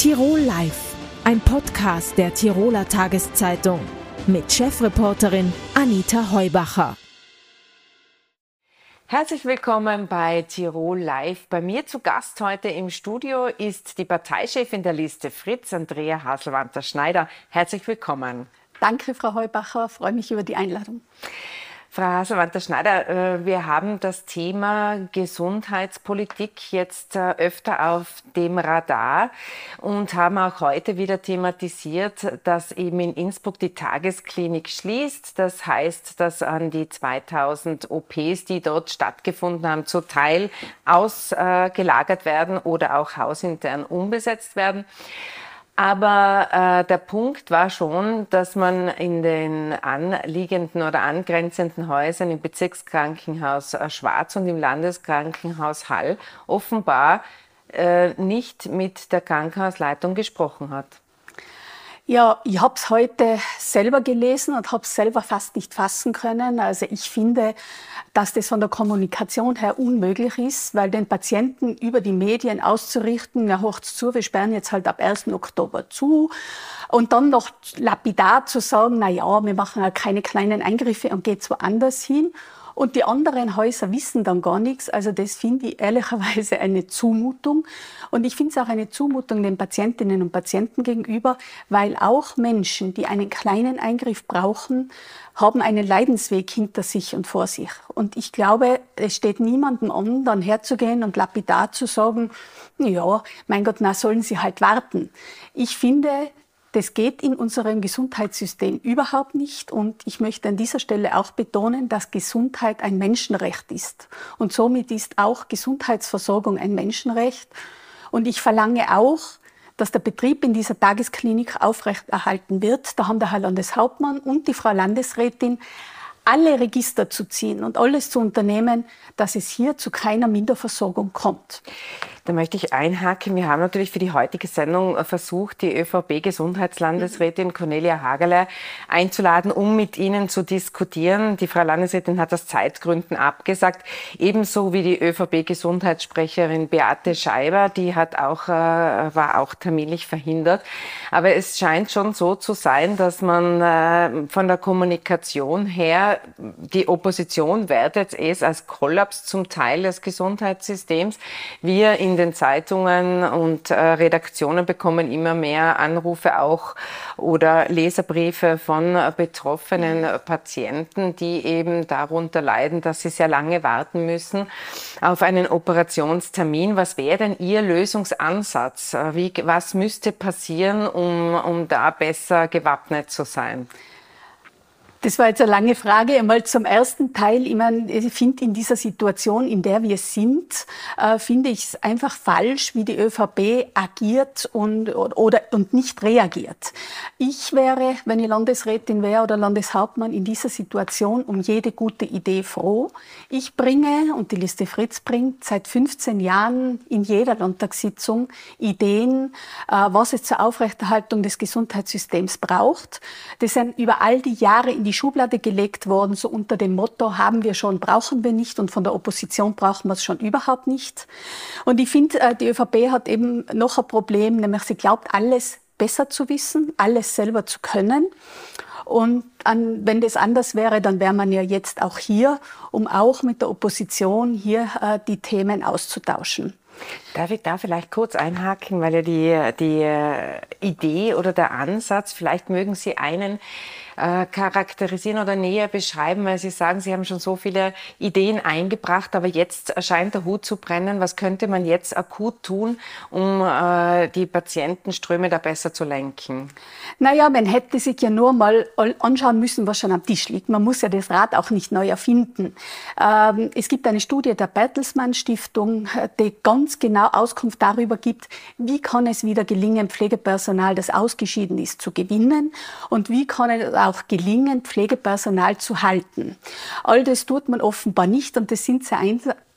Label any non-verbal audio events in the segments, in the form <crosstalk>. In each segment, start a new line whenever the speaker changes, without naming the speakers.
Tirol Live, ein Podcast der Tiroler Tageszeitung mit Chefreporterin Anita Heubacher.
Herzlich willkommen bei Tirol Live. Bei mir zu Gast heute im Studio ist die Parteichefin der Liste Fritz, Andrea Haselwanter-Schneider. Herzlich willkommen.
Danke, Frau Heubacher. Ich freue mich über die Einladung.
Frau Haselwanter-Schneider, äh, wir haben das Thema Gesundheitspolitik jetzt äh, öfter auf dem Radar und haben auch heute wieder thematisiert, dass eben in Innsbruck die Tagesklinik schließt. Das heißt, dass an die 2000 OPs, die dort stattgefunden haben, zu Teil ausgelagert werden oder auch hausintern umbesetzt werden. Aber äh, der Punkt war schon, dass man in den anliegenden oder angrenzenden Häusern im Bezirkskrankenhaus äh, Schwarz und im Landeskrankenhaus Hall offenbar äh, nicht mit der Krankenhausleitung gesprochen hat.
Ja, ich habe es heute selber gelesen und habe es selber fast nicht fassen können. Also ich finde, dass das von der Kommunikation her unmöglich ist, weil den Patienten über die Medien auszurichten, ja, hocht's zu, wir sperren jetzt halt ab 1. Oktober zu. Und dann noch lapidar zu sagen, na ja, wir machen halt keine kleinen Eingriffe und geht's woanders hin. Und die anderen Häuser wissen dann gar nichts. Also das finde ich ehrlicherweise eine Zumutung. Und ich finde es auch eine Zumutung den Patientinnen und Patienten gegenüber, weil auch Menschen, die einen kleinen Eingriff brauchen, haben einen Leidensweg hinter sich und vor sich. Und ich glaube, es steht niemandem an, dann herzugehen und lapidar zu sagen, ja, mein Gott, na sollen sie halt warten. Ich finde, das geht in unserem Gesundheitssystem überhaupt nicht. Und ich möchte an dieser Stelle auch betonen, dass Gesundheit ein Menschenrecht ist. Und somit ist auch Gesundheitsversorgung ein Menschenrecht. Und ich verlange auch, dass der Betrieb in dieser Tagesklinik aufrechterhalten wird. Da haben der Herr Landeshauptmann und die Frau Landesrätin alle Register zu ziehen und alles zu unternehmen, dass es hier zu keiner Minderversorgung kommt.
Da möchte ich einhaken. Wir haben natürlich für die heutige Sendung versucht, die ÖVP-Gesundheitslandesrätin Cornelia Hagerle einzuladen, um mit Ihnen zu diskutieren. Die Frau Landesrätin hat aus Zeitgründen abgesagt, ebenso wie die ÖVP-Gesundheitssprecherin Beate Scheiber, die hat auch, äh, war auch terminlich verhindert. Aber es scheint schon so zu sein, dass man äh, von der Kommunikation her die Opposition wertet es als Kollaps zum Teil des Gesundheitssystems. Wir in in den Zeitungen und äh, Redaktionen bekommen immer mehr Anrufe auch oder Leserbriefe von äh, betroffenen Patienten, die eben darunter leiden, dass sie sehr lange warten müssen auf einen Operationstermin. Was wäre denn Ihr Lösungsansatz? Äh, wie, was müsste passieren, um, um da besser gewappnet zu sein?
Das war jetzt eine lange Frage. Einmal zum ersten Teil. Ich, meine, ich finde in dieser Situation, in der wir sind, äh, finde ich es einfach falsch, wie die ÖVP agiert und, oder, und nicht reagiert. Ich wäre, wenn ich Landesrätin wäre oder Landeshauptmann in dieser Situation um jede gute Idee froh. Ich bringe, und die Liste Fritz bringt, seit 15 Jahren in jeder Landtagssitzung Ideen, äh, was es zur Aufrechterhaltung des Gesundheitssystems braucht. Das sind über all die Jahre in die die Schublade gelegt worden, so unter dem Motto, haben wir schon, brauchen wir nicht und von der Opposition brauchen wir es schon überhaupt nicht. Und ich finde, äh, die ÖVP hat eben noch ein Problem, nämlich sie glaubt, alles besser zu wissen, alles selber zu können. Und an, wenn das anders wäre, dann wäre man ja jetzt auch hier, um auch mit der Opposition hier äh, die Themen auszutauschen.
Darf ich da vielleicht kurz einhaken, weil ja die, die äh, Idee oder der Ansatz, vielleicht mögen Sie einen äh, charakterisieren oder näher beschreiben, weil Sie sagen, Sie haben schon so viele Ideen eingebracht, aber jetzt erscheint der Hut zu brennen. Was könnte man jetzt akut tun, um äh, die Patientenströme da besser zu lenken?
Naja, man hätte sich ja nur mal anschauen müssen, was schon am Tisch liegt. Man muss ja das Rad auch nicht neu erfinden. Ähm, es gibt eine Studie der Bertelsmann Stiftung, die ganz genau Auskunft darüber gibt, wie kann es wieder gelingen, Pflegepersonal, das ausgeschieden ist, zu gewinnen und wie kann es auch auch gelingen, Pflegepersonal zu halten. All das tut man offenbar nicht und das sind sehr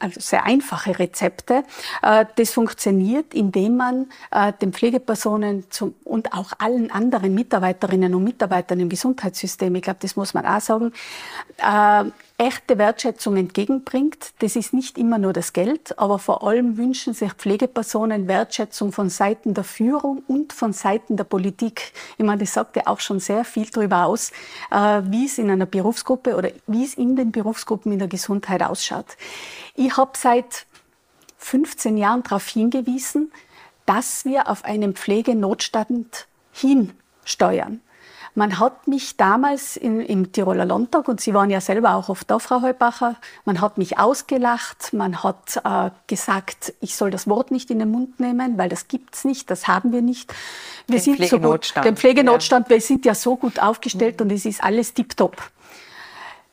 also sehr einfache Rezepte. Äh, das funktioniert, indem man äh, den Pflegepersonen zum, und auch allen anderen Mitarbeiterinnen und Mitarbeitern im Gesundheitssystem, ich glaube, das muss man auch sagen, äh, echte Wertschätzung entgegenbringt. Das ist nicht immer nur das Geld, aber vor allem wünschen sich Pflegepersonen Wertschätzung von Seiten der Führung und von Seiten der Politik. Ich meine, das sagt ja auch schon sehr viel darüber aus, wie es in einer Berufsgruppe oder wie es in den Berufsgruppen in der Gesundheit ausschaut. Ich habe seit 15 Jahren darauf hingewiesen, dass wir auf einen Pflegenotstand hinsteuern. Man hat mich damals in, im Tiroler Landtag, und Sie waren ja selber auch oft da, Frau Heubacher, man hat mich ausgelacht, man hat äh, gesagt, ich soll das Wort nicht in den Mund nehmen, weil das gibt's nicht, das haben wir nicht. Wir den sind so gut, den Pflegenotstand, ja. wir sind ja so gut aufgestellt mhm. und es ist alles tiptop.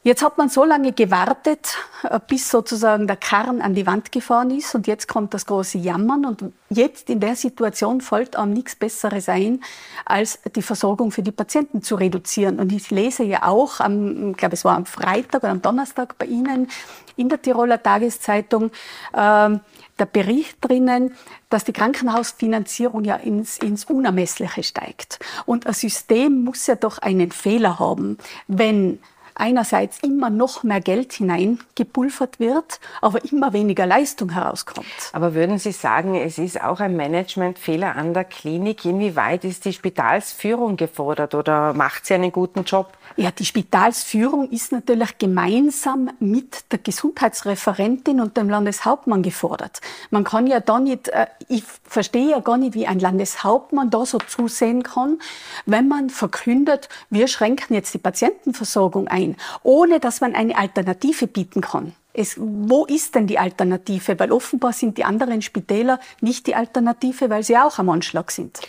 Jetzt hat man so lange gewartet, äh, bis sozusagen der Karren an die Wand gefahren ist und jetzt kommt das große Jammern und jetzt in der Situation fällt einem nichts Besseres ein, als die Versorgung für die Patienten zu reduzieren. Und ich lese ja auch, am, ich glaube es war am Freitag oder am Donnerstag bei Ihnen in der Tiroler Tageszeitung, äh, der Bericht drinnen, dass die Krankenhausfinanzierung ja ins, ins Unermessliche steigt. Und ein System muss ja doch einen Fehler haben, wenn einerseits immer noch mehr Geld hineingepulvert wird, aber immer weniger Leistung herauskommt.
Aber würden Sie sagen, es ist auch ein Managementfehler an der Klinik? Inwieweit ist die Spitalsführung gefordert oder macht sie einen guten Job?
Ja, die Spitalsführung ist natürlich gemeinsam mit der Gesundheitsreferentin und dem Landeshauptmann gefordert. Man kann ja da nicht, äh, ich verstehe ja gar nicht, wie ein Landeshauptmann da so zusehen kann, wenn man verkündet, wir schränken jetzt die Patientenversorgung ein, ohne dass man eine Alternative bieten kann. Es, wo ist denn die Alternative? Weil offenbar sind die anderen Spitäler nicht die Alternative, weil sie auch am Anschlag sind.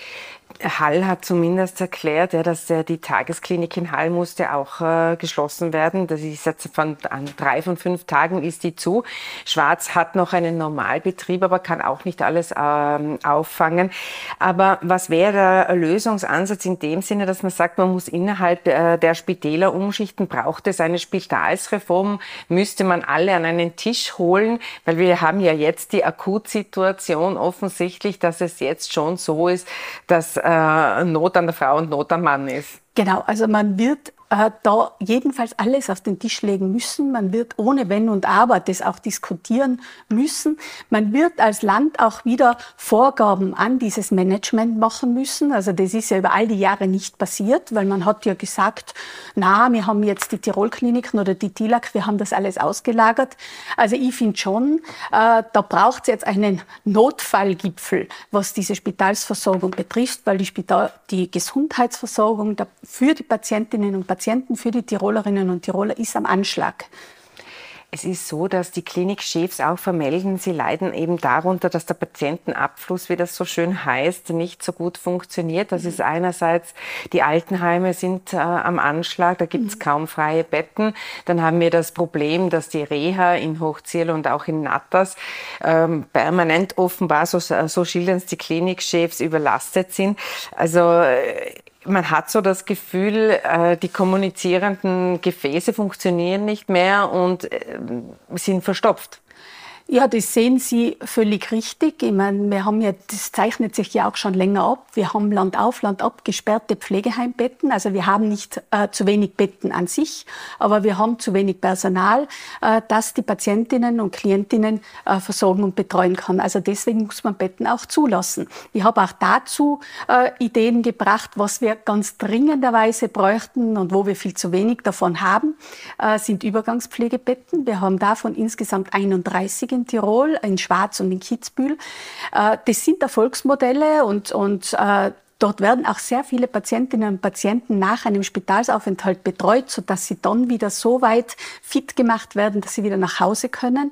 Hall hat zumindest erklärt, ja, dass äh, die Tagesklinik in Hall musste auch äh, geschlossen werden. Das ist jetzt von an drei von fünf Tagen ist die zu. Schwarz hat noch einen Normalbetrieb, aber kann auch nicht alles ähm, auffangen. Aber was wäre der Lösungsansatz in dem Sinne, dass man sagt, man muss innerhalb äh, der Spitäler umschichten? Braucht es eine Spitalsreform? Müsste man alle an einen Tisch holen? Weil wir haben ja jetzt die Akutsituation offensichtlich, dass es jetzt schon so ist, dass äh, Not an der Frau und Not am Mann ist.
Genau, also man wird da jedenfalls alles auf den Tisch legen müssen. Man wird ohne Wenn und Aber das auch diskutieren müssen. Man wird als Land auch wieder Vorgaben an dieses Management machen müssen. Also das ist ja über all die Jahre nicht passiert, weil man hat ja gesagt, na, wir haben jetzt die Tirolkliniken oder die TILAC, wir haben das alles ausgelagert. Also ich finde schon, äh, da braucht es jetzt einen Notfallgipfel, was diese Spitalsversorgung betrifft, weil die, Spital die Gesundheitsversorgung für die Patientinnen und Patienten Patienten für die Tirolerinnen und Tiroler ist am Anschlag.
Es ist so, dass die Klinikchefs auch vermelden, sie leiden eben darunter, dass der Patientenabfluss, wie das so schön heißt, nicht so gut funktioniert. Das ist einerseits, die Altenheime sind äh, am Anschlag, da gibt es mhm. kaum freie Betten. Dann haben wir das Problem, dass die Reha in Hochziel und auch in Natters ähm, permanent offenbar, so, so schildern es die Klinikchefs, überlastet sind. Also äh, man hat so das Gefühl, äh, die kommunizierenden Gefäße funktionieren nicht mehr und äh, sind verstopft.
Ja, das sehen Sie völlig richtig. Ich meine, wir haben ja, das zeichnet sich ja auch schon länger ab. Wir haben Land auf, Land ab gesperrte Pflegeheimbetten. Also wir haben nicht äh, zu wenig Betten an sich, aber wir haben zu wenig Personal, äh, das die Patientinnen und Klientinnen äh, versorgen und betreuen kann. Also deswegen muss man Betten auch zulassen. Ich habe auch dazu äh, Ideen gebracht, was wir ganz dringenderweise bräuchten und wo wir viel zu wenig davon haben, äh, sind Übergangspflegebetten. Wir haben davon insgesamt 31 in Tirol, in Schwarz und in Kitzbühel. Äh, das sind Erfolgsmodelle und, und äh, Dort werden auch sehr viele Patientinnen und Patienten nach einem Spitalsaufenthalt betreut, sodass sie dann wieder so weit fit gemacht werden, dass sie wieder nach Hause können.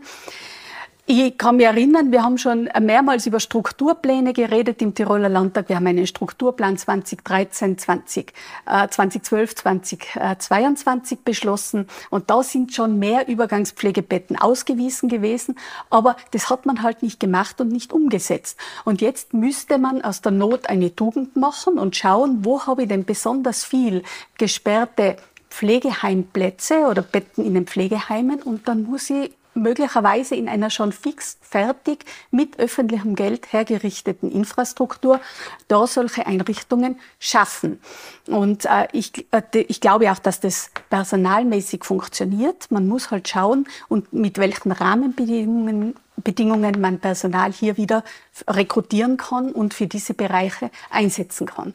Ich kann mich erinnern, wir haben schon mehrmals über Strukturpläne geredet im Tiroler Landtag. Wir haben einen Strukturplan 2013, 20, äh, 2012, 2022 beschlossen. Und da sind schon mehr Übergangspflegebetten ausgewiesen gewesen. Aber das hat man halt nicht gemacht und nicht umgesetzt. Und jetzt müsste man aus der Not eine Tugend machen und schauen, wo habe ich denn besonders viel gesperrte Pflegeheimplätze oder Betten in den Pflegeheimen. Und dann muss ich möglicherweise in einer schon fix fertig mit öffentlichem Geld hergerichteten Infrastruktur da solche Einrichtungen schaffen. Und äh, ich, äh, ich glaube auch, dass das personalmäßig funktioniert. Man muss halt schauen und mit welchen Rahmenbedingungen Bedingungen man Personal hier wieder rekrutieren kann und für diese Bereiche einsetzen kann.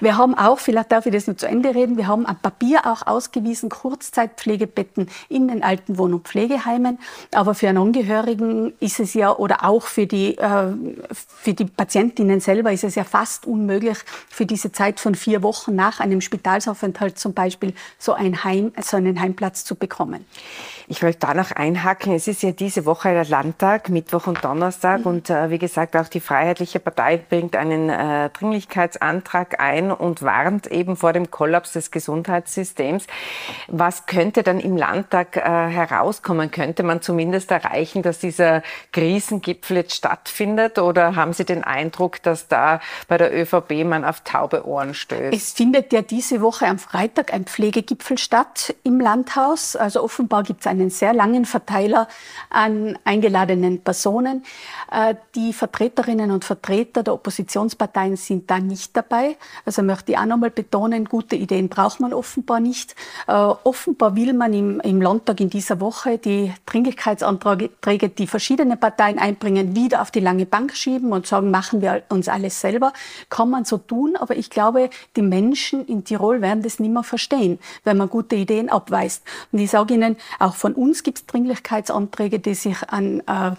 Wir haben auch, vielleicht darf ich das nur zu Ende reden, wir haben am Papier auch ausgewiesen Kurzzeitpflegebetten in den alten Wohn- und Pflegeheimen. Aber für einen Angehörigen ist es ja, oder auch für die, äh, für die Patientinnen selber ist es ja fast unmöglich, für diese Zeit von vier Wochen nach einem Spitalsaufenthalt zum Beispiel so, ein Heim, so einen Heimplatz zu bekommen.
Ich wollte da noch einhaken. Es ist ja diese Woche der Landtag, Mittwoch und Donnerstag. Mhm. Und äh, wie gesagt, auch die Freiheitliche Partei bringt einen äh, Dringlichkeitsantrag ein und warnt eben vor dem Kollaps des Gesundheitssystems. Was könnte dann im Landtag äh, herauskommen? Könnte man zumindest erreichen, dass dieser Krisengipfel jetzt stattfindet? Oder haben Sie den Eindruck, dass da bei der ÖVP man auf taube Ohren stößt?
Es findet ja diese Woche am Freitag ein Pflegegipfel statt im Landhaus. Also offenbar gibt es einen sehr langen Verteiler an eingeladenen Personen. Äh, die Vertreterinnen und Vertreter der Oppositionsparteien sind da nicht dabei. Also möchte ich auch nochmal betonen, gute Ideen braucht man offenbar nicht. Äh, offenbar will man im, im Landtag in dieser Woche die Dringlichkeitsanträge, die verschiedene Parteien einbringen, wieder auf die lange Bank schieben und sagen, machen wir uns alles selber. Kann man so tun, aber ich glaube, die Menschen in Tirol werden das nicht mehr verstehen, wenn man gute Ideen abweist. Und ich sage Ihnen, auch von uns gibt es Dringlichkeitsanträge, die sich an äh,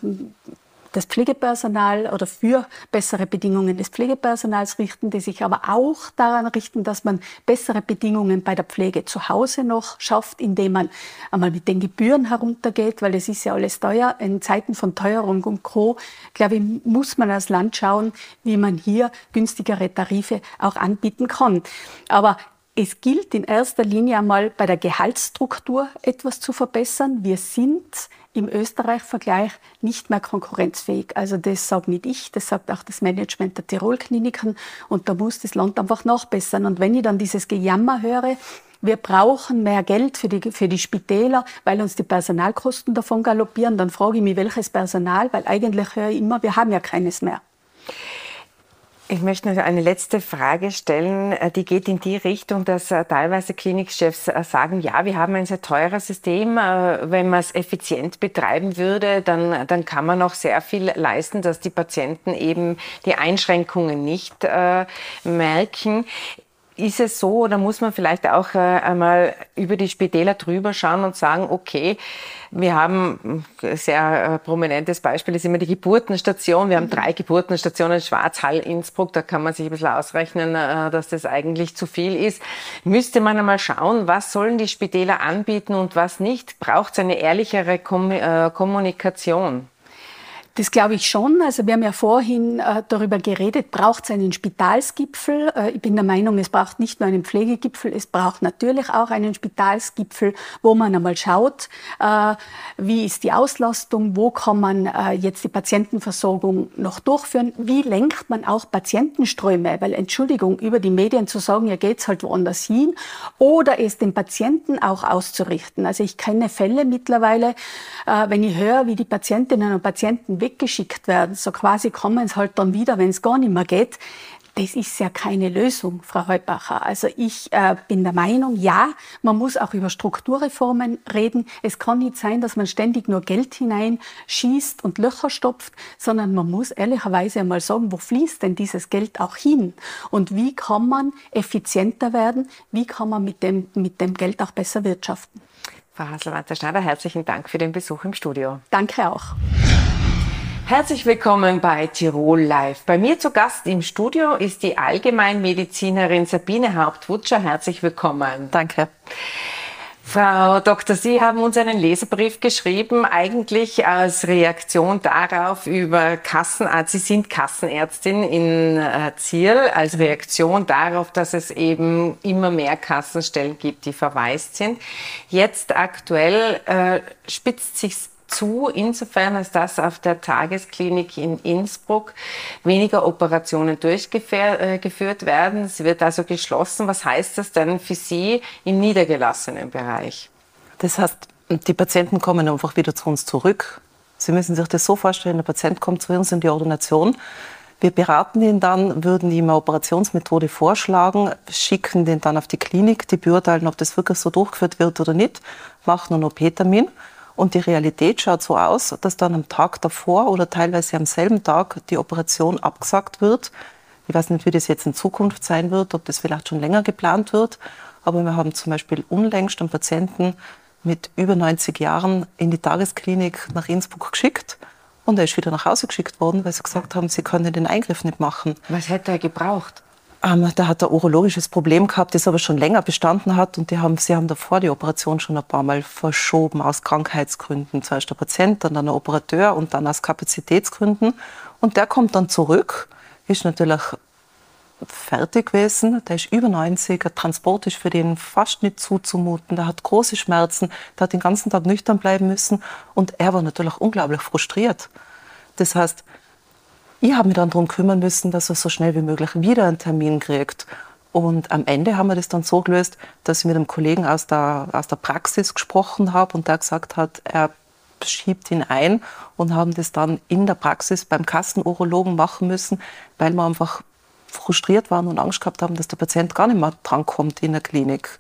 das Pflegepersonal oder für bessere Bedingungen des Pflegepersonals richten, die sich aber auch daran richten, dass man bessere Bedingungen bei der Pflege zu Hause noch schafft, indem man einmal mit den Gebühren heruntergeht, weil es ist ja alles teuer. In Zeiten von Teuerung und Co., glaube ich, muss man als Land schauen, wie man hier günstigere Tarife auch anbieten kann. Aber es gilt in erster Linie einmal bei der Gehaltsstruktur etwas zu verbessern. Wir sind im Österreich-Vergleich nicht mehr konkurrenzfähig. Also das sagt nicht ich, das sagt auch das Management der Tirol-Kliniken und da muss das Land einfach nachbessern. Und wenn ich dann dieses Gejammer höre, wir brauchen mehr Geld für die, für die Spitäler, weil uns die Personalkosten davon galoppieren, dann frage ich mich, welches Personal, weil eigentlich höre ich immer, wir haben ja keines mehr.
Ich möchte noch eine letzte Frage stellen. Äh, die geht in die Richtung, dass äh, teilweise Klinikchefs äh, sagen, ja, wir haben ein sehr teures System. Wenn man es effizient betreiben würde, dann, dann kann man auch sehr viel leisten, dass die Patienten eben die Einschränkungen nicht äh, merken. Ist es so oder muss man vielleicht auch äh, einmal über die Spitäler drüber schauen und sagen, okay, wir haben ein sehr äh, prominentes Beispiel ist immer die Geburtenstation. Wir haben drei Geburtenstationen, Schwarzhall, Innsbruck. Da kann man sich ein bisschen ausrechnen, äh, dass das eigentlich zu viel ist. Müsste man einmal schauen, was sollen die Spitäler anbieten und was nicht? Braucht es eine ehrlichere Kommunikation?
Das glaube ich schon. Also wir haben ja vorhin äh, darüber geredet, braucht es einen Spitalsgipfel? Äh, ich bin der Meinung, es braucht nicht nur einen Pflegegipfel, es braucht natürlich auch einen Spitalsgipfel, wo man einmal schaut, äh, wie ist die Auslastung, wo kann man äh, jetzt die Patientenversorgung noch durchführen, wie lenkt man auch Patientenströme, weil Entschuldigung, über die Medien zu sagen, ja geht's halt woanders hin, oder es den Patienten auch auszurichten. Also ich kenne Fälle mittlerweile, äh, wenn ich höre, wie die Patientinnen und Patienten weggeschickt werden. So quasi kommen sie halt dann wieder, wenn es gar nicht mehr geht. Das ist ja keine Lösung, Frau Heubacher. Also ich äh, bin der Meinung, ja, man muss auch über Strukturreformen reden. Es kann nicht sein, dass man ständig nur Geld hineinschießt und Löcher stopft, sondern man muss ehrlicherweise einmal sagen, wo fließt denn dieses Geld auch hin? Und wie kann man effizienter werden? Wie kann man mit dem, mit dem Geld auch besser wirtschaften?
Frau Haselwanzer-Schneider, herzlichen Dank für den Besuch im Studio.
Danke auch.
Herzlich willkommen bei Tirol Live. Bei mir zu Gast im Studio ist die Allgemeinmedizinerin Sabine Hauptwutscher. Herzlich willkommen.
Danke.
Frau Dr. Sie haben uns einen Leserbrief geschrieben, eigentlich als Reaktion darauf über Kassenarzt. Sie sind Kassenärztin in äh, Ziel, als Reaktion darauf, dass es eben immer mehr Kassenstellen gibt, die verwaist sind. Jetzt aktuell äh, spitzt sich zu, insofern als dass auf der Tagesklinik in Innsbruck weniger Operationen durchgeführt äh, werden. Sie wird also geschlossen. Was heißt das denn für Sie im niedergelassenen Bereich?
Das heißt Die Patienten kommen einfach wieder zu uns zurück. Sie müssen sich das so vorstellen, der Patient kommt zu uns in die Ordination. Wir beraten ihn dann, würden ihm eine Operationsmethode vorschlagen, schicken den dann auf die Klinik, die beurteilen, ob das wirklich so durchgeführt wird oder nicht, machen einen OP-Termin. Und die Realität schaut so aus, dass dann am Tag davor oder teilweise am selben Tag die Operation abgesagt wird. Ich weiß nicht, wie das jetzt in Zukunft sein wird, ob das vielleicht schon länger geplant wird. Aber wir haben zum Beispiel unlängst einen Patienten mit über 90 Jahren in die Tagesklinik nach Innsbruck geschickt. Und er ist wieder nach Hause geschickt worden, weil sie gesagt haben, sie können den Eingriff nicht machen.
Was hätte er gebraucht?
Ähm, da hat er urologisches Problem gehabt, das aber schon länger bestanden hat. Und die haben, sie haben davor die Operation schon ein paar Mal verschoben aus Krankheitsgründen. Zuerst der Patient, dann der Operateur und dann aus Kapazitätsgründen. Und der kommt dann zurück, ist natürlich fertig gewesen. Der ist über 90, der Transport ist für den fast nicht zuzumuten. Der hat große Schmerzen, der hat den ganzen Tag nüchtern bleiben müssen und er war natürlich unglaublich frustriert. Das heißt, ich habe mich dann darum kümmern müssen, dass er so schnell wie möglich wieder einen Termin kriegt. Und am Ende haben wir das dann so gelöst, dass ich mit einem Kollegen aus der, aus der Praxis gesprochen habe und der gesagt hat, er schiebt ihn ein und haben das dann in der Praxis beim Kassenurologen machen müssen, weil wir einfach frustriert waren und Angst gehabt haben, dass der Patient gar nicht mehr drankommt in der Klinik.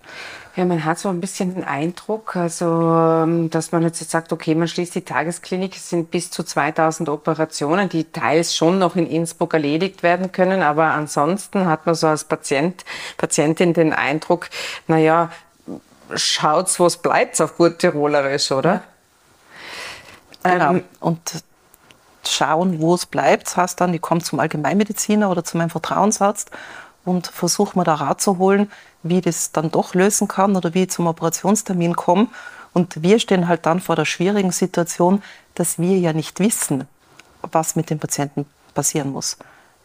Ja, man hat so ein bisschen den Eindruck, also, ähm, dass man jetzt sagt, okay, man schließt die Tagesklinik, es sind bis zu 2000 Operationen, die teils schon noch in Innsbruck erledigt werden können, aber ansonsten hat man so als Patient, Patientin den Eindruck, naja, schaut's, wo es bleibt, auf gut Tirolerisch, oder?
Genau. Ähm, und schauen, wo es bleibt. Das heißt dann, ich komme zum Allgemeinmediziner oder zu meinem Vertrauensarzt und versuche mir da Rat zu holen, wie ich das dann doch lösen kann oder wie ich zum Operationstermin komme. Und wir stehen halt dann vor der schwierigen Situation, dass wir ja nicht wissen, was mit dem Patienten passieren muss.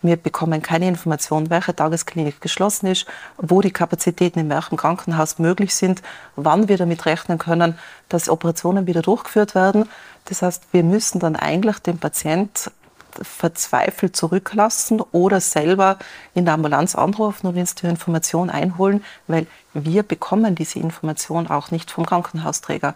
Wir bekommen keine Information, welche Tagesklinik geschlossen ist, wo die Kapazitäten in welchem Krankenhaus möglich sind, wann wir damit rechnen können, dass Operationen wieder durchgeführt werden. Das heißt, wir müssen dann eigentlich den Patient verzweifelt zurücklassen oder selber in der Ambulanz anrufen und uns die Information einholen, weil wir bekommen diese Information auch nicht vom Krankenhausträger.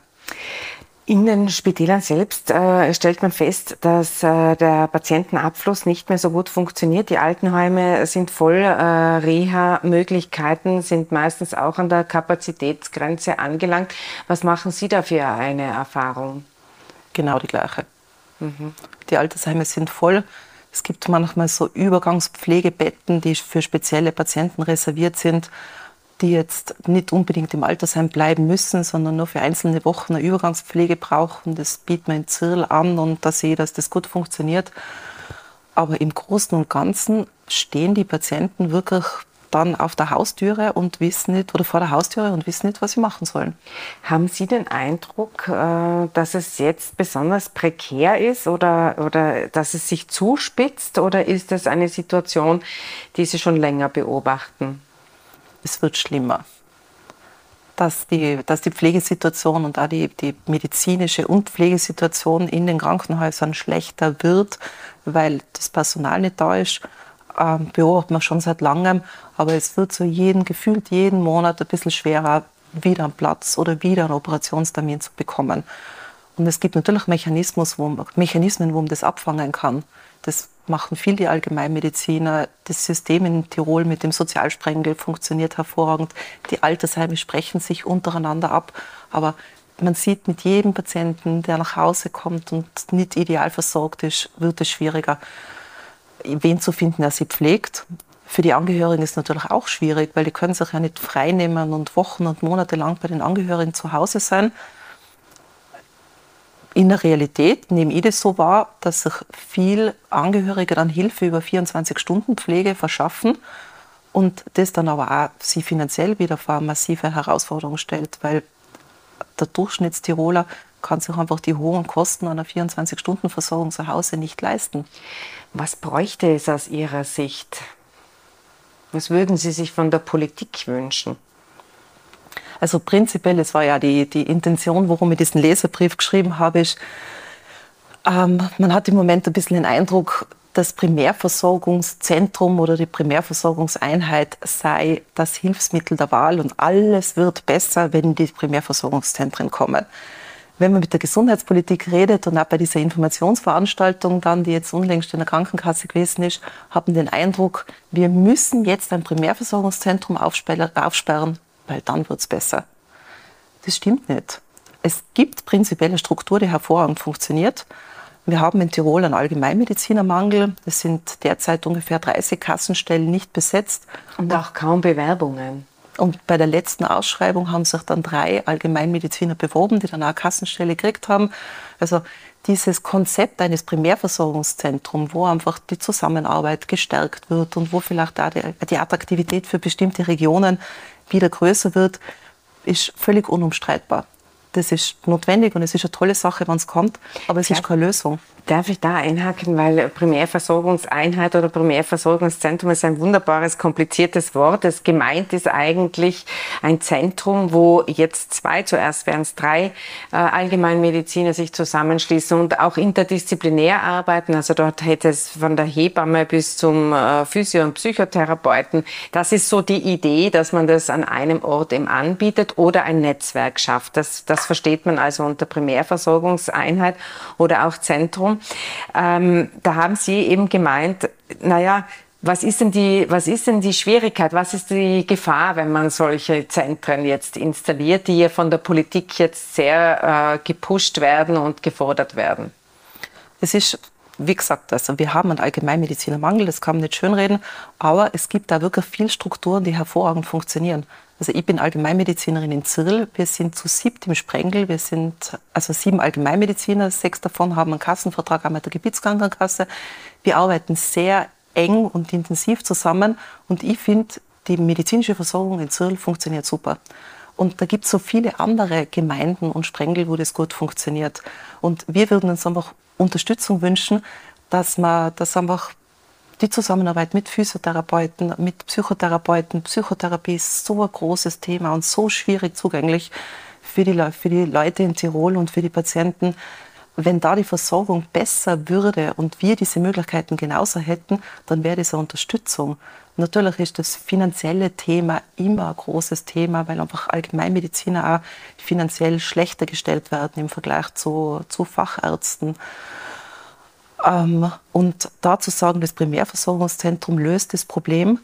In den Spitälern selbst äh, stellt man fest, dass äh, der Patientenabfluss nicht mehr so gut funktioniert. Die Altenheime sind voll, äh, Reha-Möglichkeiten sind meistens auch an der Kapazitätsgrenze angelangt. Was machen Sie da für eine Erfahrung?
Genau die gleiche. Mhm. Die Altersheime sind voll. Es gibt manchmal so Übergangspflegebetten, die für spezielle Patienten reserviert sind die jetzt nicht unbedingt im Altersheim bleiben müssen, sondern nur für einzelne Wochen eine Übergangspflege brauchen. Das bietet man in Zirl an und da sehe ich, dass das gut funktioniert. Aber im Großen und Ganzen stehen die Patienten wirklich dann auf der Haustüre und wissen nicht, oder vor der Haustüre und wissen nicht, was sie machen sollen.
Haben Sie den Eindruck, äh, dass es jetzt besonders prekär ist oder, oder dass es sich zuspitzt oder ist das eine Situation, die Sie schon länger beobachten?
Es wird schlimmer. Dass die, dass die Pflegesituation und auch die, die medizinische und Pflegesituation in den Krankenhäusern schlechter wird, weil das Personal nicht da ist, äh, beobachten wir schon seit langem. Aber es wird so jeden, gefühlt jeden Monat ein bisschen schwerer, wieder einen Platz oder wieder einen Operationstermin zu bekommen. Und es gibt natürlich Mechanismus, wo, Mechanismen, wo man das abfangen kann. Das machen viel die Allgemeinmediziner. Das System in Tirol mit dem Sozialsprengel funktioniert hervorragend. Die Altersheime sprechen sich untereinander ab. Aber man sieht, mit jedem Patienten, der nach Hause kommt und nicht ideal versorgt ist, wird es schwieriger, wen zu finden, der sie pflegt. Für die Angehörigen ist es natürlich auch schwierig, weil die können sich ja nicht freinehmen und Wochen und Monate lang bei den Angehörigen zu Hause sein in der Realität nehme ich das so wahr, dass sich viel Angehörige dann Hilfe über 24-Stunden-Pflege verschaffen und das dann aber auch sie finanziell wieder vor eine massive Herausforderung stellt, weil der Durchschnittstiroler kann sich einfach die hohen Kosten einer 24-Stunden-Versorgung zu Hause nicht leisten.
Was bräuchte es aus Ihrer Sicht? Was würden Sie sich von der Politik wünschen?
Also prinzipiell, es war ja die, die Intention, worum ich diesen Leserbrief geschrieben habe, ist, ähm, man hat im Moment ein bisschen den Eindruck, das Primärversorgungszentrum oder die Primärversorgungseinheit sei das Hilfsmittel der Wahl und alles wird besser, wenn die Primärversorgungszentren kommen. wenn man mit der Gesundheitspolitik redet und auch bei dieser Informationsveranstaltung dann, die jetzt unlängst in der Krankenkasse gewesen ist, haben den Eindruck, wir müssen jetzt ein Primärversorgungszentrum aufsperren, weil dann wird es besser. Das stimmt nicht. Es gibt prinzipiell eine Struktur, die hervorragend funktioniert. Wir haben in Tirol einen Allgemeinmedizinermangel. Es sind derzeit ungefähr 30 Kassenstellen nicht besetzt.
Und auch kaum Bewerbungen.
Und bei der letzten Ausschreibung haben sich dann drei Allgemeinmediziner beworben, die dann auch eine Kassenstelle gekriegt haben. Also dieses Konzept eines Primärversorgungszentrums, wo einfach die Zusammenarbeit gestärkt wird und wo vielleicht auch die, die Attraktivität für bestimmte Regionen wieder größer wird, ist völlig unumstreitbar. Das ist notwendig und es ist eine tolle Sache, wenn es kommt, aber es ja. ist keine Lösung.
Darf ich da einhaken, weil Primärversorgungseinheit oder Primärversorgungszentrum ist ein wunderbares, kompliziertes Wort. Es gemeint ist eigentlich ein Zentrum, wo jetzt zwei, zuerst werden es drei äh, Allgemeinmediziner sich zusammenschließen und auch interdisziplinär arbeiten. Also dort hätte es von der Hebamme bis zum äh, Physio- und Psychotherapeuten. Das ist so die Idee, dass man das an einem Ort eben anbietet oder ein Netzwerk schafft. Das, das versteht man also unter Primärversorgungseinheit oder auch Zentrum. Ähm, da haben Sie eben gemeint, naja, was ist, denn die, was ist denn die Schwierigkeit, was ist die Gefahr, wenn man solche Zentren jetzt installiert, die ja von der Politik jetzt sehr äh, gepusht werden und gefordert werden?
Es ist, wie gesagt, also wir haben einen Allgemeinmedizinermangel, das kann man nicht schönreden, aber es gibt da wirklich viele Strukturen, die hervorragend funktionieren. Also ich bin Allgemeinmedizinerin in Zirl. Wir sind zu siebt im Sprengel. Wir sind also sieben Allgemeinmediziner. Sechs davon haben einen Kassenvertrag auch der Gebietskrankenkasse. Wir arbeiten sehr eng und intensiv zusammen. Und ich finde, die medizinische Versorgung in Zirl funktioniert super. Und da gibt es so viele andere Gemeinden und Sprengel, wo das gut funktioniert. Und wir würden uns einfach Unterstützung wünschen, dass man das einfach die Zusammenarbeit mit Physiotherapeuten, mit Psychotherapeuten. Psychotherapie ist so ein großes Thema und so schwierig zugänglich für die, für die Leute in Tirol und für die Patienten. Wenn da die Versorgung besser würde und wir diese Möglichkeiten genauso hätten, dann wäre das eine Unterstützung. Natürlich ist das finanzielle Thema immer ein großes Thema, weil einfach Allgemeinmediziner auch finanziell schlechter gestellt werden im Vergleich zu, zu Fachärzten. Ähm, und dazu sagen, das Primärversorgungszentrum löst das Problem,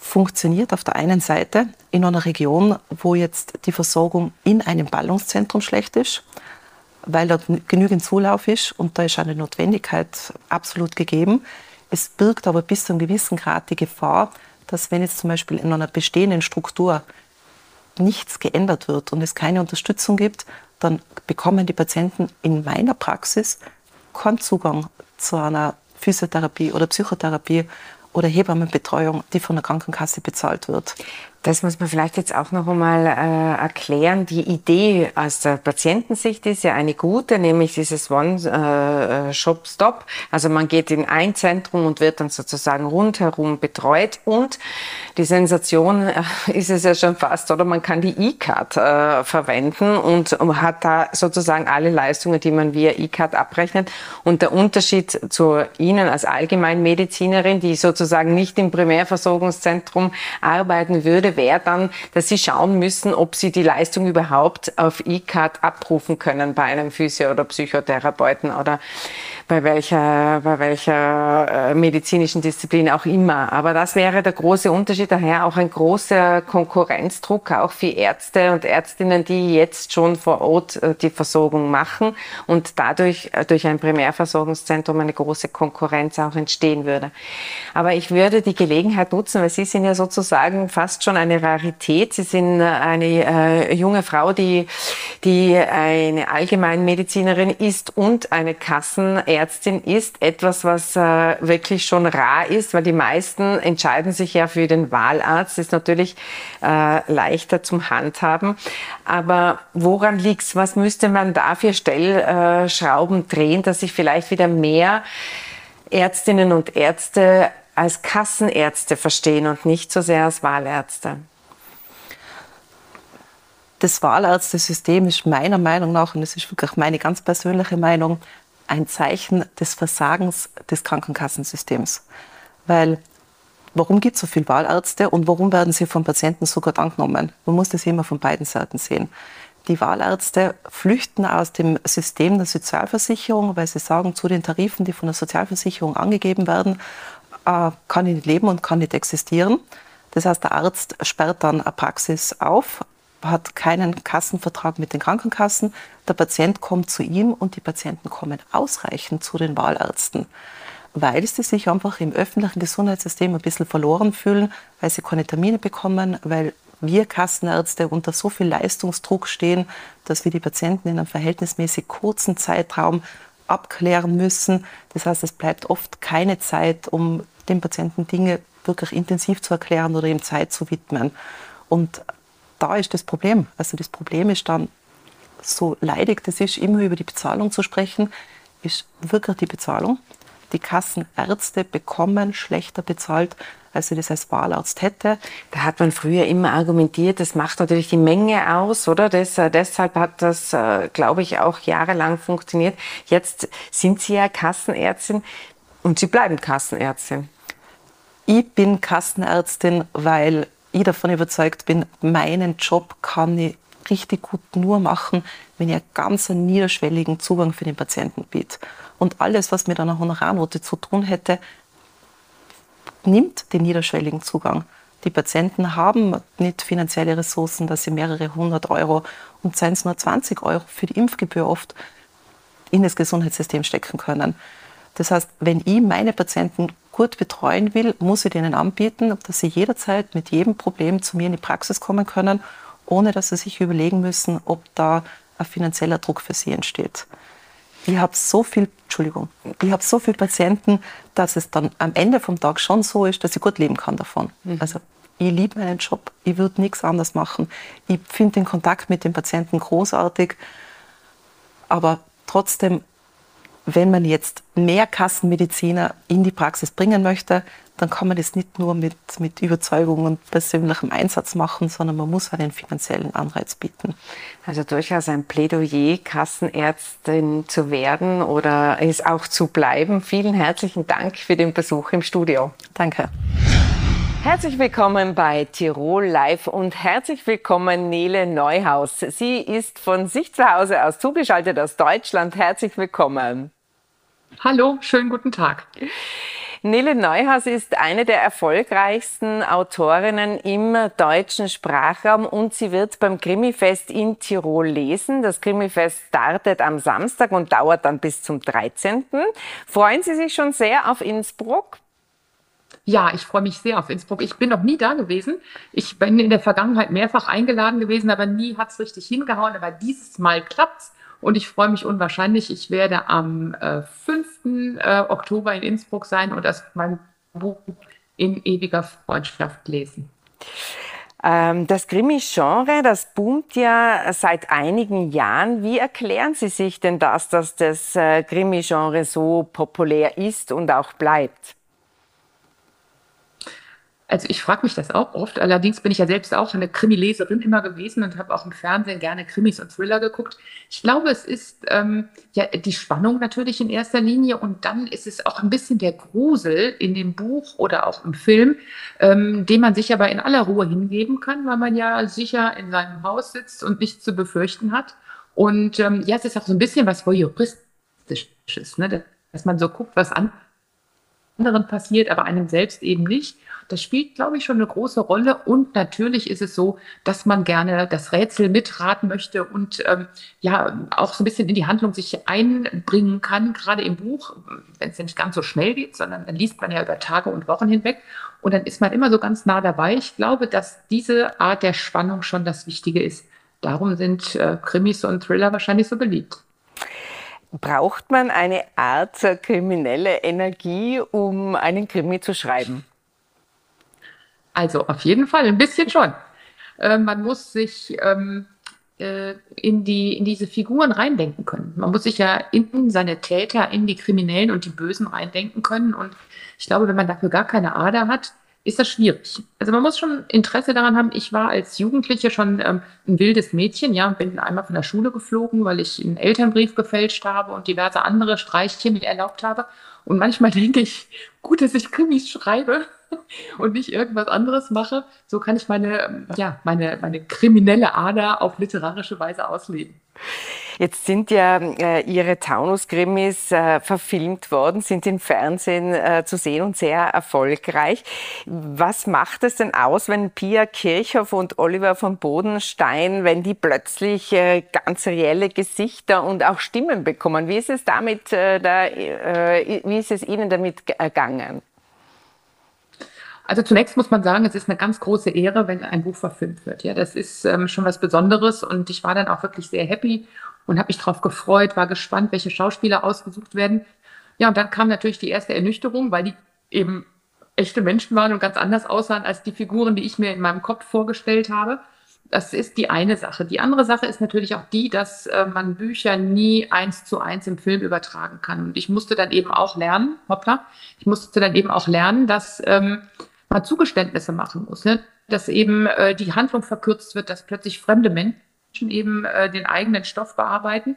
funktioniert auf der einen Seite in einer Region, wo jetzt die Versorgung in einem Ballungszentrum schlecht ist, weil dort genügend Zulauf ist und da ist eine Notwendigkeit absolut gegeben. Es birgt aber bis zu einem gewissen Grad die Gefahr, dass wenn jetzt zum Beispiel in einer bestehenden Struktur nichts geändert wird und es keine Unterstützung gibt, dann bekommen die Patienten in meiner Praxis keinen Zugang zu einer Physiotherapie oder Psychotherapie oder Hebammenbetreuung, die von der Krankenkasse bezahlt wird.
Das muss man vielleicht jetzt auch noch einmal äh, erklären. Die Idee aus der Patientensicht ist ja eine gute, nämlich dieses One-Shop-Stop. Also man geht in ein Zentrum und wird dann sozusagen rundherum betreut. Und die Sensation äh, ist es ja schon fast, oder man kann die E-Card äh, verwenden und hat da sozusagen alle Leistungen, die man via E-Card abrechnet. Und der Unterschied zu Ihnen als Allgemeinmedizinerin, die sozusagen nicht im Primärversorgungszentrum arbeiten würde, wäre dann, dass Sie schauen müssen, ob Sie die Leistung überhaupt auf E-Card abrufen können bei einem Physio- oder Psychotherapeuten oder bei welcher, bei welcher äh, medizinischen Disziplin auch immer. Aber das wäre der große Unterschied, daher auch ein großer Konkurrenzdruck auch für Ärzte und Ärztinnen, die jetzt schon vor Ort äh, die Versorgung machen und dadurch äh, durch ein Primärversorgungszentrum eine große Konkurrenz auch entstehen würde. Aber ich würde die Gelegenheit nutzen, weil Sie sind ja sozusagen fast schon eine Rarität. Sie sind eine äh, junge Frau, die, die eine Allgemeinmedizinerin ist und eine Kassenärztin ist. Etwas, was äh, wirklich schon rar ist, weil die meisten entscheiden sich ja für den Wahlarzt. Das ist natürlich äh, leichter zum Handhaben. Aber woran liegt's? Was müsste man da für Stellschrauben drehen, dass sich vielleicht wieder mehr Ärztinnen und Ärzte als Kassenärzte verstehen und nicht so sehr als Wahlärzte?
Das Wahlärztesystem ist meiner Meinung nach, und das ist wirklich meine ganz persönliche Meinung, ein Zeichen des Versagens des Krankenkassensystems. Weil warum gibt es so viele Wahlärzte und warum werden sie von Patienten so gut angenommen? Man muss das immer von beiden Seiten sehen. Die Wahlärzte flüchten aus dem System der Sozialversicherung, weil sie sagen, zu den Tarifen, die von der Sozialversicherung angegeben werden, äh, kann ich nicht leben und kann nicht existieren. Das heißt, der Arzt sperrt dann eine Praxis auf, hat keinen Kassenvertrag mit den Krankenkassen. Der Patient kommt zu ihm und die Patienten kommen ausreichend zu den Wahlärzten, weil sie sich einfach im öffentlichen Gesundheitssystem ein bisschen verloren fühlen, weil sie keine Termine bekommen, weil wir Kassenärzte unter so viel Leistungsdruck stehen, dass wir die Patienten in einem verhältnismäßig kurzen Zeitraum abklären müssen. Das heißt, es bleibt oft keine Zeit, um den Patienten Dinge wirklich intensiv zu erklären oder ihm Zeit zu widmen. Und da ist das Problem. Also das Problem ist dann, so leidig das ist, immer über die Bezahlung zu sprechen, ist wirklich die Bezahlung. Die Kassenärzte bekommen schlechter bezahlt, als sie das als Wahlarzt hätte.
Da hat man früher immer argumentiert, das macht natürlich die Menge aus, oder? Das, äh, deshalb hat das, äh, glaube ich, auch jahrelang funktioniert. Jetzt sind Sie ja Kassenärztin und Sie bleiben Kassenärztin.
Ich bin Kassenärztin, weil ich davon überzeugt bin, meinen Job kann ich richtig gut nur machen, wenn ich einen ganz niederschwelligen Zugang für den Patienten biete. Und alles, was mit einer Honorarnote zu tun hätte, nimmt den niederschwelligen Zugang. Die Patienten haben nicht finanzielle Ressourcen, dass sie mehrere hundert Euro und seien es nur 20 Euro für die Impfgebühr oft in das Gesundheitssystem stecken können. Das heißt, wenn ich meine Patienten gut betreuen will, muss ich denen anbieten, dass sie jederzeit mit jedem Problem zu mir in die Praxis kommen können, ohne dass sie sich überlegen müssen, ob da ein finanzieller Druck für sie entsteht. Ich habe so viel, Entschuldigung, ich habe so viele Patienten, dass es dann am Ende vom Tag schon so ist, dass ich gut leben kann davon. Mhm. Also ich liebe meinen Job, ich würde nichts anderes machen. Ich finde den Kontakt mit den Patienten großartig, aber trotzdem wenn man jetzt mehr Kassenmediziner in die Praxis bringen möchte, dann kann man das nicht nur mit, mit Überzeugung und persönlichem Einsatz machen, sondern man muss einen finanziellen Anreiz bieten.
Also durchaus ein Plädoyer, Kassenärztin zu werden oder es auch zu bleiben. Vielen herzlichen Dank für den Besuch im Studio.
Danke.
Herzlich willkommen bei Tirol Live und herzlich willkommen Nele Neuhaus. Sie ist von sich zu Hause aus zugeschaltet aus Deutschland. Herzlich willkommen.
Hallo, schönen guten Tag.
Nele Neuhaus ist eine der erfolgreichsten Autorinnen im deutschen Sprachraum und sie wird beim Krimifest in Tirol lesen. Das Krimifest startet am Samstag und dauert dann bis zum 13. Freuen Sie sich schon sehr auf Innsbruck?
Ja, ich freue mich sehr auf Innsbruck. Ich bin noch nie da gewesen. Ich bin in der Vergangenheit mehrfach eingeladen gewesen, aber nie hat es richtig hingehauen. Aber dieses Mal klappt's und ich freue mich unwahrscheinlich. Ich werde am äh, 5. Äh, Oktober in Innsbruck sein und das mein Buch in ewiger Freundschaft lesen.
Ähm, das Krimi-Genre, das boomt ja seit einigen Jahren. Wie erklären Sie sich denn das, dass das äh, Krimi-Genre so populär ist und auch bleibt?
Also ich frage mich das auch oft. Allerdings bin ich ja selbst auch eine Krimileserin immer gewesen und habe auch im Fernsehen gerne Krimis und Thriller geguckt. Ich glaube, es ist ähm, ja die Spannung natürlich in erster Linie und dann ist es auch ein bisschen der Grusel in dem Buch oder auch im Film, ähm, den man sich aber in aller Ruhe hingeben kann, weil man ja sicher in seinem Haus sitzt und nichts zu befürchten hat. Und ähm, ja, es ist auch so ein bisschen was voyeuristisches, ne? dass man so guckt, was anderen passiert, aber einem selbst eben nicht. Das spielt, glaube ich, schon eine große Rolle. Und natürlich ist es so, dass man gerne das Rätsel mitraten möchte und ähm, ja auch so ein bisschen in die Handlung sich einbringen kann, gerade im Buch, wenn es nicht ganz so schnell geht, sondern dann liest man ja über Tage und Wochen hinweg. Und dann ist man immer so ganz nah dabei. Ich glaube, dass diese Art der Spannung schon das Wichtige ist. Darum sind äh, Krimis und Thriller wahrscheinlich so beliebt.
Braucht man eine Art kriminelle Energie, um einen Krimi zu schreiben?
Also auf jeden Fall, ein bisschen schon. Äh, man muss sich ähm, äh, in, die, in diese Figuren reindenken können. Man muss sich ja in seine Täter, in die Kriminellen und die Bösen reindenken können. Und ich glaube, wenn man dafür gar keine Ader hat, ist das schwierig. Also man muss schon Interesse daran haben. Ich war als Jugendliche schon ähm, ein wildes Mädchen, ja, bin einmal von der Schule geflogen, weil ich einen Elternbrief gefälscht habe und diverse andere Streiche mir erlaubt habe. Und manchmal <laughs> denke ich, gut, dass ich Krimis schreibe, <laughs> und nicht irgendwas anderes mache, so kann ich meine, ja, meine, meine kriminelle Ader auf literarische Weise ausleben.
Jetzt sind ja äh, Ihre Taunus-Krimis äh, verfilmt worden, sind im Fernsehen äh, zu sehen und sehr erfolgreich. Was macht es denn aus, wenn Pia Kirchhoff und Oliver von Bodenstein, wenn die plötzlich äh, ganz reelle Gesichter und auch Stimmen bekommen? Wie ist es damit, äh, da, äh, wie ist es Ihnen damit gegangen?
Also zunächst muss man sagen, es ist eine ganz große Ehre, wenn ein Buch verfilmt wird. Ja, das ist ähm, schon was Besonderes und ich war dann auch wirklich sehr happy und habe mich darauf gefreut, war gespannt, welche Schauspieler ausgesucht werden. Ja, und dann kam natürlich die erste Ernüchterung, weil die eben echte Menschen waren und ganz anders aussahen als die Figuren, die ich mir in meinem Kopf vorgestellt habe. Das ist die eine Sache. Die andere Sache ist natürlich auch die, dass äh, man Bücher nie eins zu eins im Film übertragen kann. Und ich musste dann eben auch lernen, hoppla, ich musste dann eben auch lernen, dass ähm, man Zugeständnisse machen muss, ne? dass eben äh, die Handlung verkürzt wird, dass plötzlich fremde Menschen eben äh, den eigenen Stoff bearbeiten.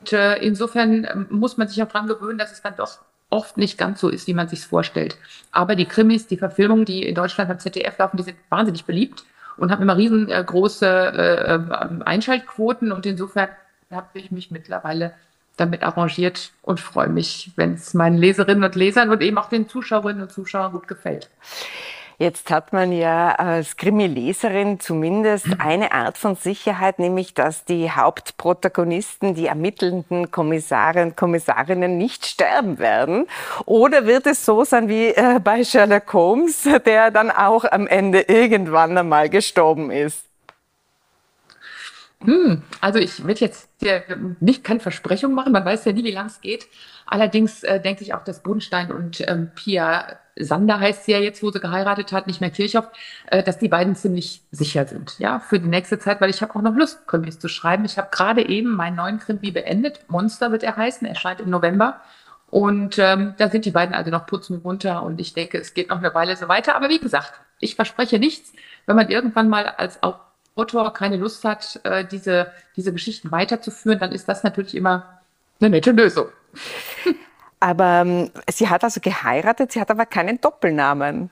Und äh, insofern ähm, muss man sich auch daran gewöhnen, dass es dann doch oft nicht ganz so ist, wie man sich vorstellt. Aber die Krimis, die Verfilmungen, die in Deutschland am ZDF laufen, die sind wahnsinnig beliebt und haben immer riesengroße äh, äh, Einschaltquoten und insofern habe ich mich mittlerweile damit arrangiert und freue mich, wenn es meinen Leserinnen und Lesern und eben auch den Zuschauerinnen und Zuschauern gut gefällt.
Jetzt hat man ja als Krimi-Leserin zumindest <clears throat> eine Art von Sicherheit, nämlich dass die Hauptprotagonisten, die ermittelnden Kommissare und Kommissarinnen nicht sterben werden. Oder wird es so sein wie äh, bei Sherlock Holmes, <laughs> der dann auch am Ende irgendwann einmal gestorben ist?
Hm, also ich will jetzt hier nicht keine Versprechung machen, man weiß ja nie, wie lang es geht. Allerdings äh, denke ich auch, dass Bodenstein und ähm, Pia Sander heißt sie ja jetzt, wo sie geheiratet hat, nicht mehr Kirchhoff, äh, dass die beiden ziemlich sicher sind, ja, für die nächste Zeit, weil ich habe auch noch Lust, Krimis zu schreiben. Ich habe gerade eben meinen neuen Krimi beendet. Monster wird er heißen, erscheint im November. Und ähm, da sind die beiden also noch putzen runter und ich denke, es geht noch eine Weile so weiter. Aber wie gesagt, ich verspreche nichts. Wenn man irgendwann mal als Autor keine Lust hat, äh, diese, diese Geschichten weiterzuführen, dann ist das natürlich immer eine nette Lösung. <laughs>
Aber ähm, sie hat also geheiratet, sie hat aber keinen Doppelnamen.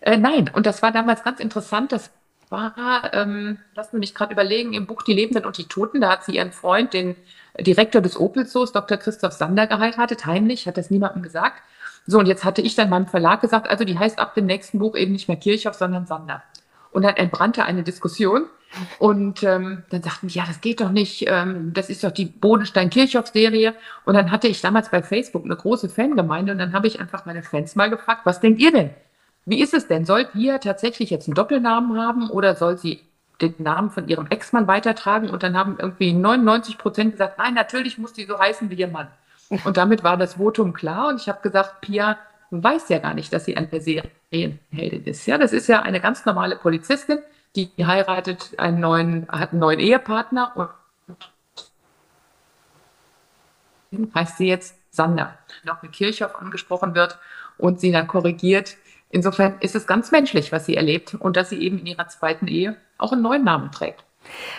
Äh, nein, und das war damals ganz interessant. Das war, ähm, lass mich gerade überlegen, im Buch Die Lebenden und die Toten, da hat sie ihren Freund, den Direktor des Opelzoos, Dr. Christoph Sander, geheiratet, heimlich, hat das niemandem gesagt. So, und jetzt hatte ich dann meinem Verlag gesagt, also die heißt ab dem nächsten Buch eben nicht mehr Kirchhoff, sondern Sander. Und dann entbrannte eine Diskussion. Und ähm, dann sagten die, ja, das geht doch nicht, ähm, das ist doch die Bodenstein-Kirchhoff-Serie. Und dann hatte ich damals bei Facebook eine große Fangemeinde und dann habe ich einfach meine Fans mal gefragt, was denkt ihr denn? Wie ist es denn? Soll Pia tatsächlich jetzt einen Doppelnamen haben oder soll sie den Namen von ihrem Ex-Mann weitertragen? Und dann haben irgendwie 99 Prozent gesagt, nein, natürlich muss die so heißen wie ihr Mann. Und damit war das Votum klar und ich habe gesagt, Pia weiß ja gar nicht, dass sie eine Serienheldin ist. Ja, das ist ja eine ganz normale Polizistin, die heiratet einen neuen, hat einen neuen Ehepartner und heißt sie jetzt Sander, noch mit Kirchhoff angesprochen wird und sie dann korrigiert. Insofern ist es ganz menschlich, was sie erlebt und dass sie eben in ihrer zweiten Ehe auch einen neuen Namen trägt.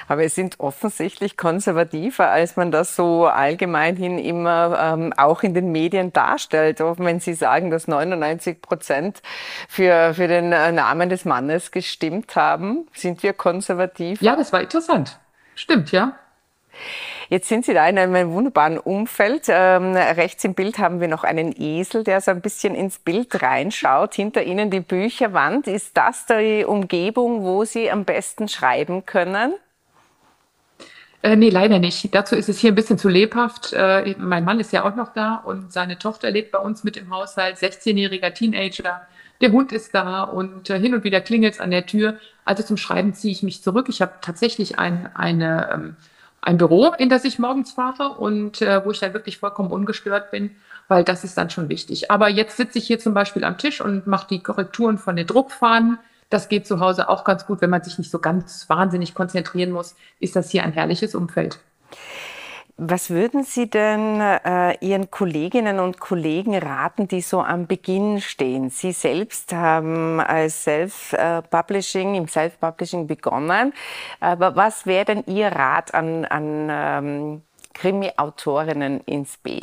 Aber es sind offensichtlich konservativer, als man das so allgemein hin immer ähm, auch in den Medien darstellt. Auch wenn Sie sagen, dass 99 Prozent für, für den äh, Namen des Mannes gestimmt haben, sind wir konservativ.
Ja, das war interessant. Stimmt, ja.
Jetzt sind Sie da in einem wunderbaren Umfeld. Ähm, rechts im Bild haben wir noch einen Esel, der so ein bisschen ins Bild reinschaut. Hinter Ihnen die Bücherwand. Ist das die Umgebung, wo Sie am besten schreiben können?
Äh, nee, leider nicht. Dazu ist es hier ein bisschen zu lebhaft. Äh, mein Mann ist ja auch noch da und seine Tochter lebt bei uns mit im Haushalt, 16-jähriger Teenager. Der Hund ist da und äh, hin und wieder klingelt es an der Tür. Also zum Schreiben ziehe ich mich zurück. Ich habe tatsächlich ein, eine ähm, ein Büro, in das ich morgens fahre und äh, wo ich dann wirklich vollkommen ungestört bin, weil das ist dann schon wichtig. Aber jetzt sitze ich hier zum Beispiel am Tisch und mache die Korrekturen von den Druckfahnen. Das geht zu Hause auch ganz gut, wenn man sich nicht so ganz wahnsinnig konzentrieren muss, ist das hier ein herrliches Umfeld.
Was würden Sie denn äh, Ihren Kolleginnen und Kollegen raten, die so am Beginn stehen? Sie selbst haben als Self-Publishing, im Self-Publishing begonnen. Aber was wäre denn Ihr Rat an, an ähm, Krimi-Autorinnen ins B?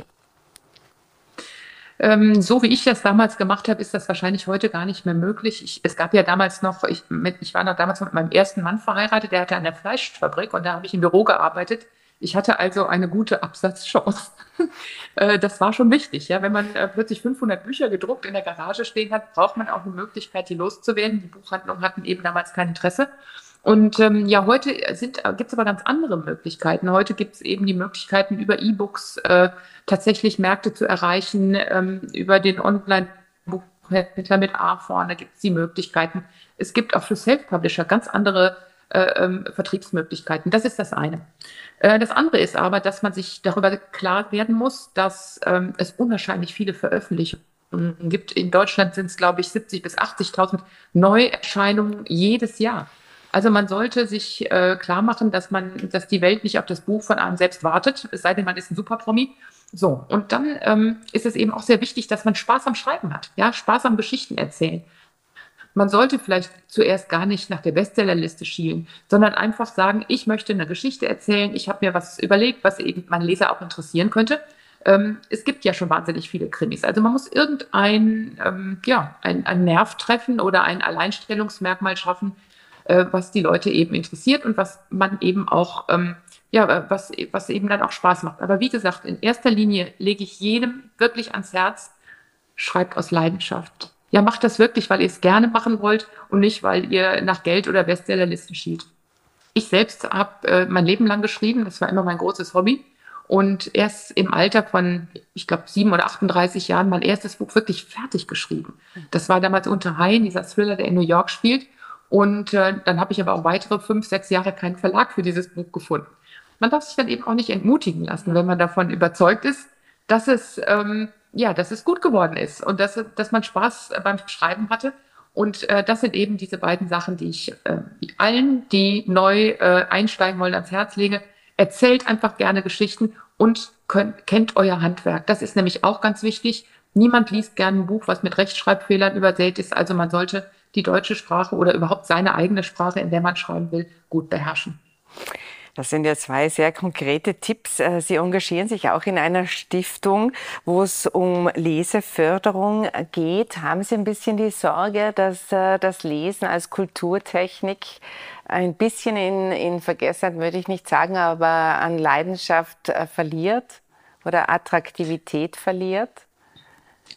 Ähm, so wie ich das damals gemacht habe, ist das wahrscheinlich heute gar nicht mehr möglich. Ich, es gab ja damals noch, ich, mit, ich war noch damals mit meinem ersten Mann verheiratet, der hatte eine Fleischfabrik und da habe ich im Büro gearbeitet. Ich hatte also eine gute Absatzchance. <laughs> Äh, das war schon wichtig. Ja? Wenn man äh, plötzlich 500 Bücher gedruckt in der Garage stehen hat, braucht man auch eine Möglichkeit, die loszuwerden. Die Buchhandlungen hatten eben damals kein Interesse. Und ähm, ja, heute äh, gibt es aber ganz andere Möglichkeiten. Heute gibt es eben die Möglichkeiten, über E-Books äh, tatsächlich Märkte zu erreichen, ähm, über den Online-Buchhändler mit A vorne gibt es die Möglichkeiten. Es gibt auch für Self-Publisher ganz andere ähm, Vertriebsmöglichkeiten. Das ist das eine. Äh, das andere ist aber, dass man sich darüber klar werden muss, dass ähm, es unwahrscheinlich viele Veröffentlichungen gibt. In Deutschland sind es, glaube ich, 70.000 bis 80.000 Neuerscheinungen jedes Jahr. Also man sollte sich äh, klar machen, dass man, dass die Welt nicht auf das Buch von einem selbst wartet, es sei denn, man ist ein Superpromi. So, und dann ähm, ist es eben auch sehr wichtig, dass man Spaß am Schreiben hat, ja, Spaß am Geschichten erzählen. Man sollte vielleicht zuerst gar nicht nach der Bestsellerliste schielen, sondern einfach sagen, ich möchte eine Geschichte erzählen, ich habe mir was überlegt, was eben mein Leser auch interessieren könnte. Ähm, es gibt ja schon wahnsinnig viele Krimis. Also man muss irgendein ähm, ja, ein, ein Nerv treffen oder ein Alleinstellungsmerkmal schaffen, äh, was die Leute eben interessiert und was man eben auch, ähm, ja, was, was eben dann auch Spaß macht. Aber wie gesagt, in erster Linie lege ich jedem wirklich ans Herz, schreibt aus Leidenschaft. Ja, macht das wirklich, weil ihr es gerne machen wollt und nicht, weil ihr nach Geld oder Bestsellerlisten schielt. Ich selbst habe äh, mein Leben lang geschrieben, das war immer mein großes Hobby. Und erst im Alter von, ich glaube, sieben oder 38 Jahren mein erstes Buch wirklich fertig geschrieben. Das war damals unter Haien, dieser Thriller, der in New York spielt. Und äh, dann habe ich aber auch weitere fünf, sechs Jahre keinen Verlag für dieses Buch gefunden. Man darf sich dann eben auch nicht entmutigen lassen, wenn man davon überzeugt ist, dass es, ähm, ja, dass es gut geworden ist und dass, dass man Spaß beim Schreiben hatte. Und äh, das sind eben diese beiden Sachen, die ich äh, allen, die neu äh, einsteigen wollen, ans Herz lege. Erzählt einfach gerne Geschichten und könnt, kennt euer Handwerk. Das ist nämlich auch ganz wichtig. Niemand liest gerne ein Buch, was mit Rechtschreibfehlern übersät ist. Also man sollte die deutsche Sprache oder überhaupt seine eigene Sprache, in der man schreiben will, gut beherrschen.
Das sind ja zwei sehr konkrete Tipps. Äh, Sie engagieren sich auch in einer Stiftung, wo es um Leseförderung geht. Haben Sie ein bisschen die Sorge, dass äh, das Lesen als Kulturtechnik ein bisschen in, in Vergessenheit, würde ich nicht sagen, aber an Leidenschaft äh, verliert oder Attraktivität verliert?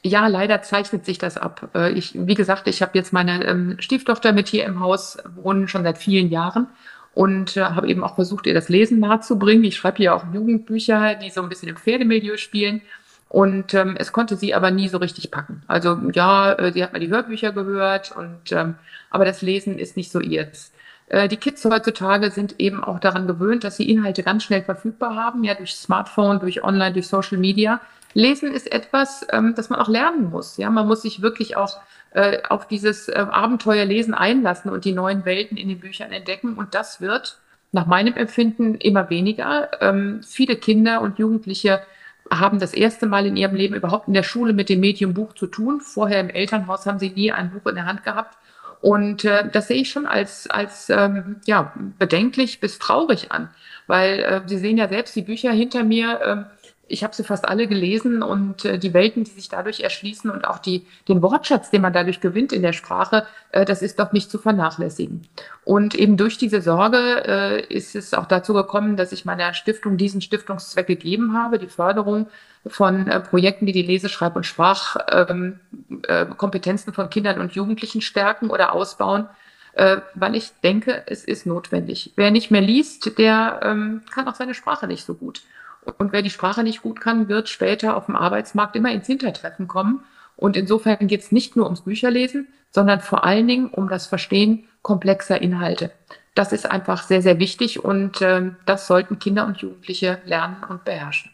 Ja, leider zeichnet sich das ab. Ich, wie gesagt, ich habe jetzt meine ähm, Stieftochter mit hier im Haus wohnen schon seit vielen Jahren und äh, habe eben auch versucht, ihr das Lesen nahezubringen. Ich schreibe hier auch Jugendbücher, die so ein bisschen im Pferdemilieu spielen. Und ähm, es konnte sie aber nie so richtig packen. Also ja, äh, sie hat mal die Hörbücher gehört, und ähm, aber das Lesen ist nicht so ihrs. Äh, die Kids heutzutage sind eben auch daran gewöhnt, dass sie Inhalte ganz schnell verfügbar haben, ja durch Smartphone, durch Online, durch Social Media. Lesen ist etwas, ähm, das man auch lernen muss. Ja, man muss sich wirklich auch äh, auf dieses äh, Abenteuerlesen einlassen und die neuen Welten in den Büchern entdecken. Und das wird nach meinem Empfinden immer weniger. Ähm, viele Kinder und Jugendliche haben das erste Mal in ihrem Leben überhaupt in der Schule mit dem Medium Buch zu tun. Vorher im Elternhaus haben sie nie ein Buch in der Hand gehabt. Und äh, das sehe ich schon als, als ähm, ja, bedenklich bis traurig an, weil äh, Sie sehen ja selbst die Bücher hinter mir. Äh, ich habe sie fast alle gelesen und äh, die Welten, die sich dadurch erschließen und auch die, den Wortschatz, den man dadurch gewinnt in der Sprache, äh, das ist doch nicht zu vernachlässigen. Und eben durch diese Sorge äh, ist es auch dazu gekommen, dass ich meiner Stiftung diesen Stiftungszweck gegeben habe, die Förderung von äh, Projekten, die die Lese-, Schreib- und Sprachkompetenzen ähm, äh, von Kindern und Jugendlichen stärken oder ausbauen äh, weil ich denke, es ist notwendig. Wer nicht mehr liest, der ähm, kann auch seine Sprache nicht so gut. Und wer die Sprache nicht gut kann, wird später auf dem Arbeitsmarkt immer ins Hintertreffen kommen. Und insofern geht es nicht nur ums Bücherlesen, sondern vor allen Dingen um das Verstehen komplexer Inhalte. Das ist einfach sehr, sehr wichtig und äh, das sollten Kinder und Jugendliche lernen und beherrschen.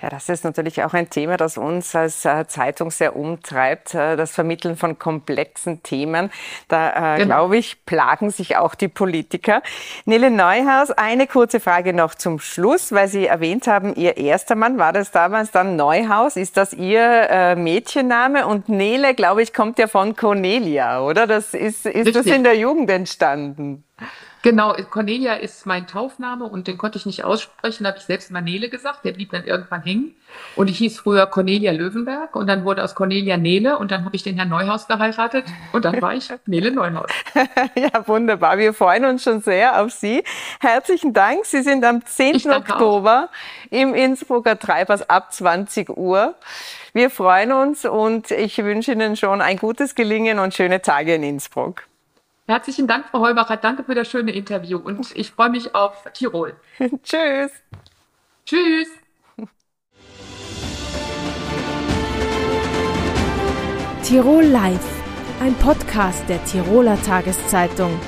Ja, das ist natürlich auch ein Thema, das uns als äh, Zeitung sehr umtreibt, äh, das Vermitteln von komplexen Themen. Da, äh, genau. glaube ich, plagen sich auch die Politiker. Nele Neuhaus, eine kurze Frage noch zum Schluss, weil Sie erwähnt haben, Ihr erster Mann, war das damals dann Neuhaus? Ist das Ihr äh, Mädchenname? Und Nele, glaube ich, kommt ja von Cornelia, oder? Das ist, ist das in der Jugend entstanden?
Genau, Cornelia ist mein Taufname und den konnte ich nicht aussprechen, da habe ich selbst Manele gesagt, der blieb dann irgendwann hängen. Und ich hieß früher Cornelia Löwenberg und dann wurde aus Cornelia Nele und dann habe ich den Herrn Neuhaus geheiratet und dann war ich <laughs> Nele Neuhaus. <laughs>
ja, wunderbar. Wir freuen uns schon sehr auf Sie. Herzlichen Dank. Sie sind am 10. Oktober auch. im Innsbrucker Treibers ab 20 Uhr. Wir freuen uns und ich wünsche Ihnen schon ein gutes Gelingen und schöne Tage in Innsbruck.
Herzlichen Dank, Frau Heubacher. Danke für das schöne Interview und ich freue mich auf Tirol. <laughs>
Tschüss.
Tschüss.
Tirol Live, ein Podcast der Tiroler Tageszeitung.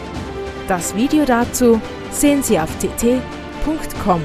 Das Video dazu sehen Sie auf tt.com.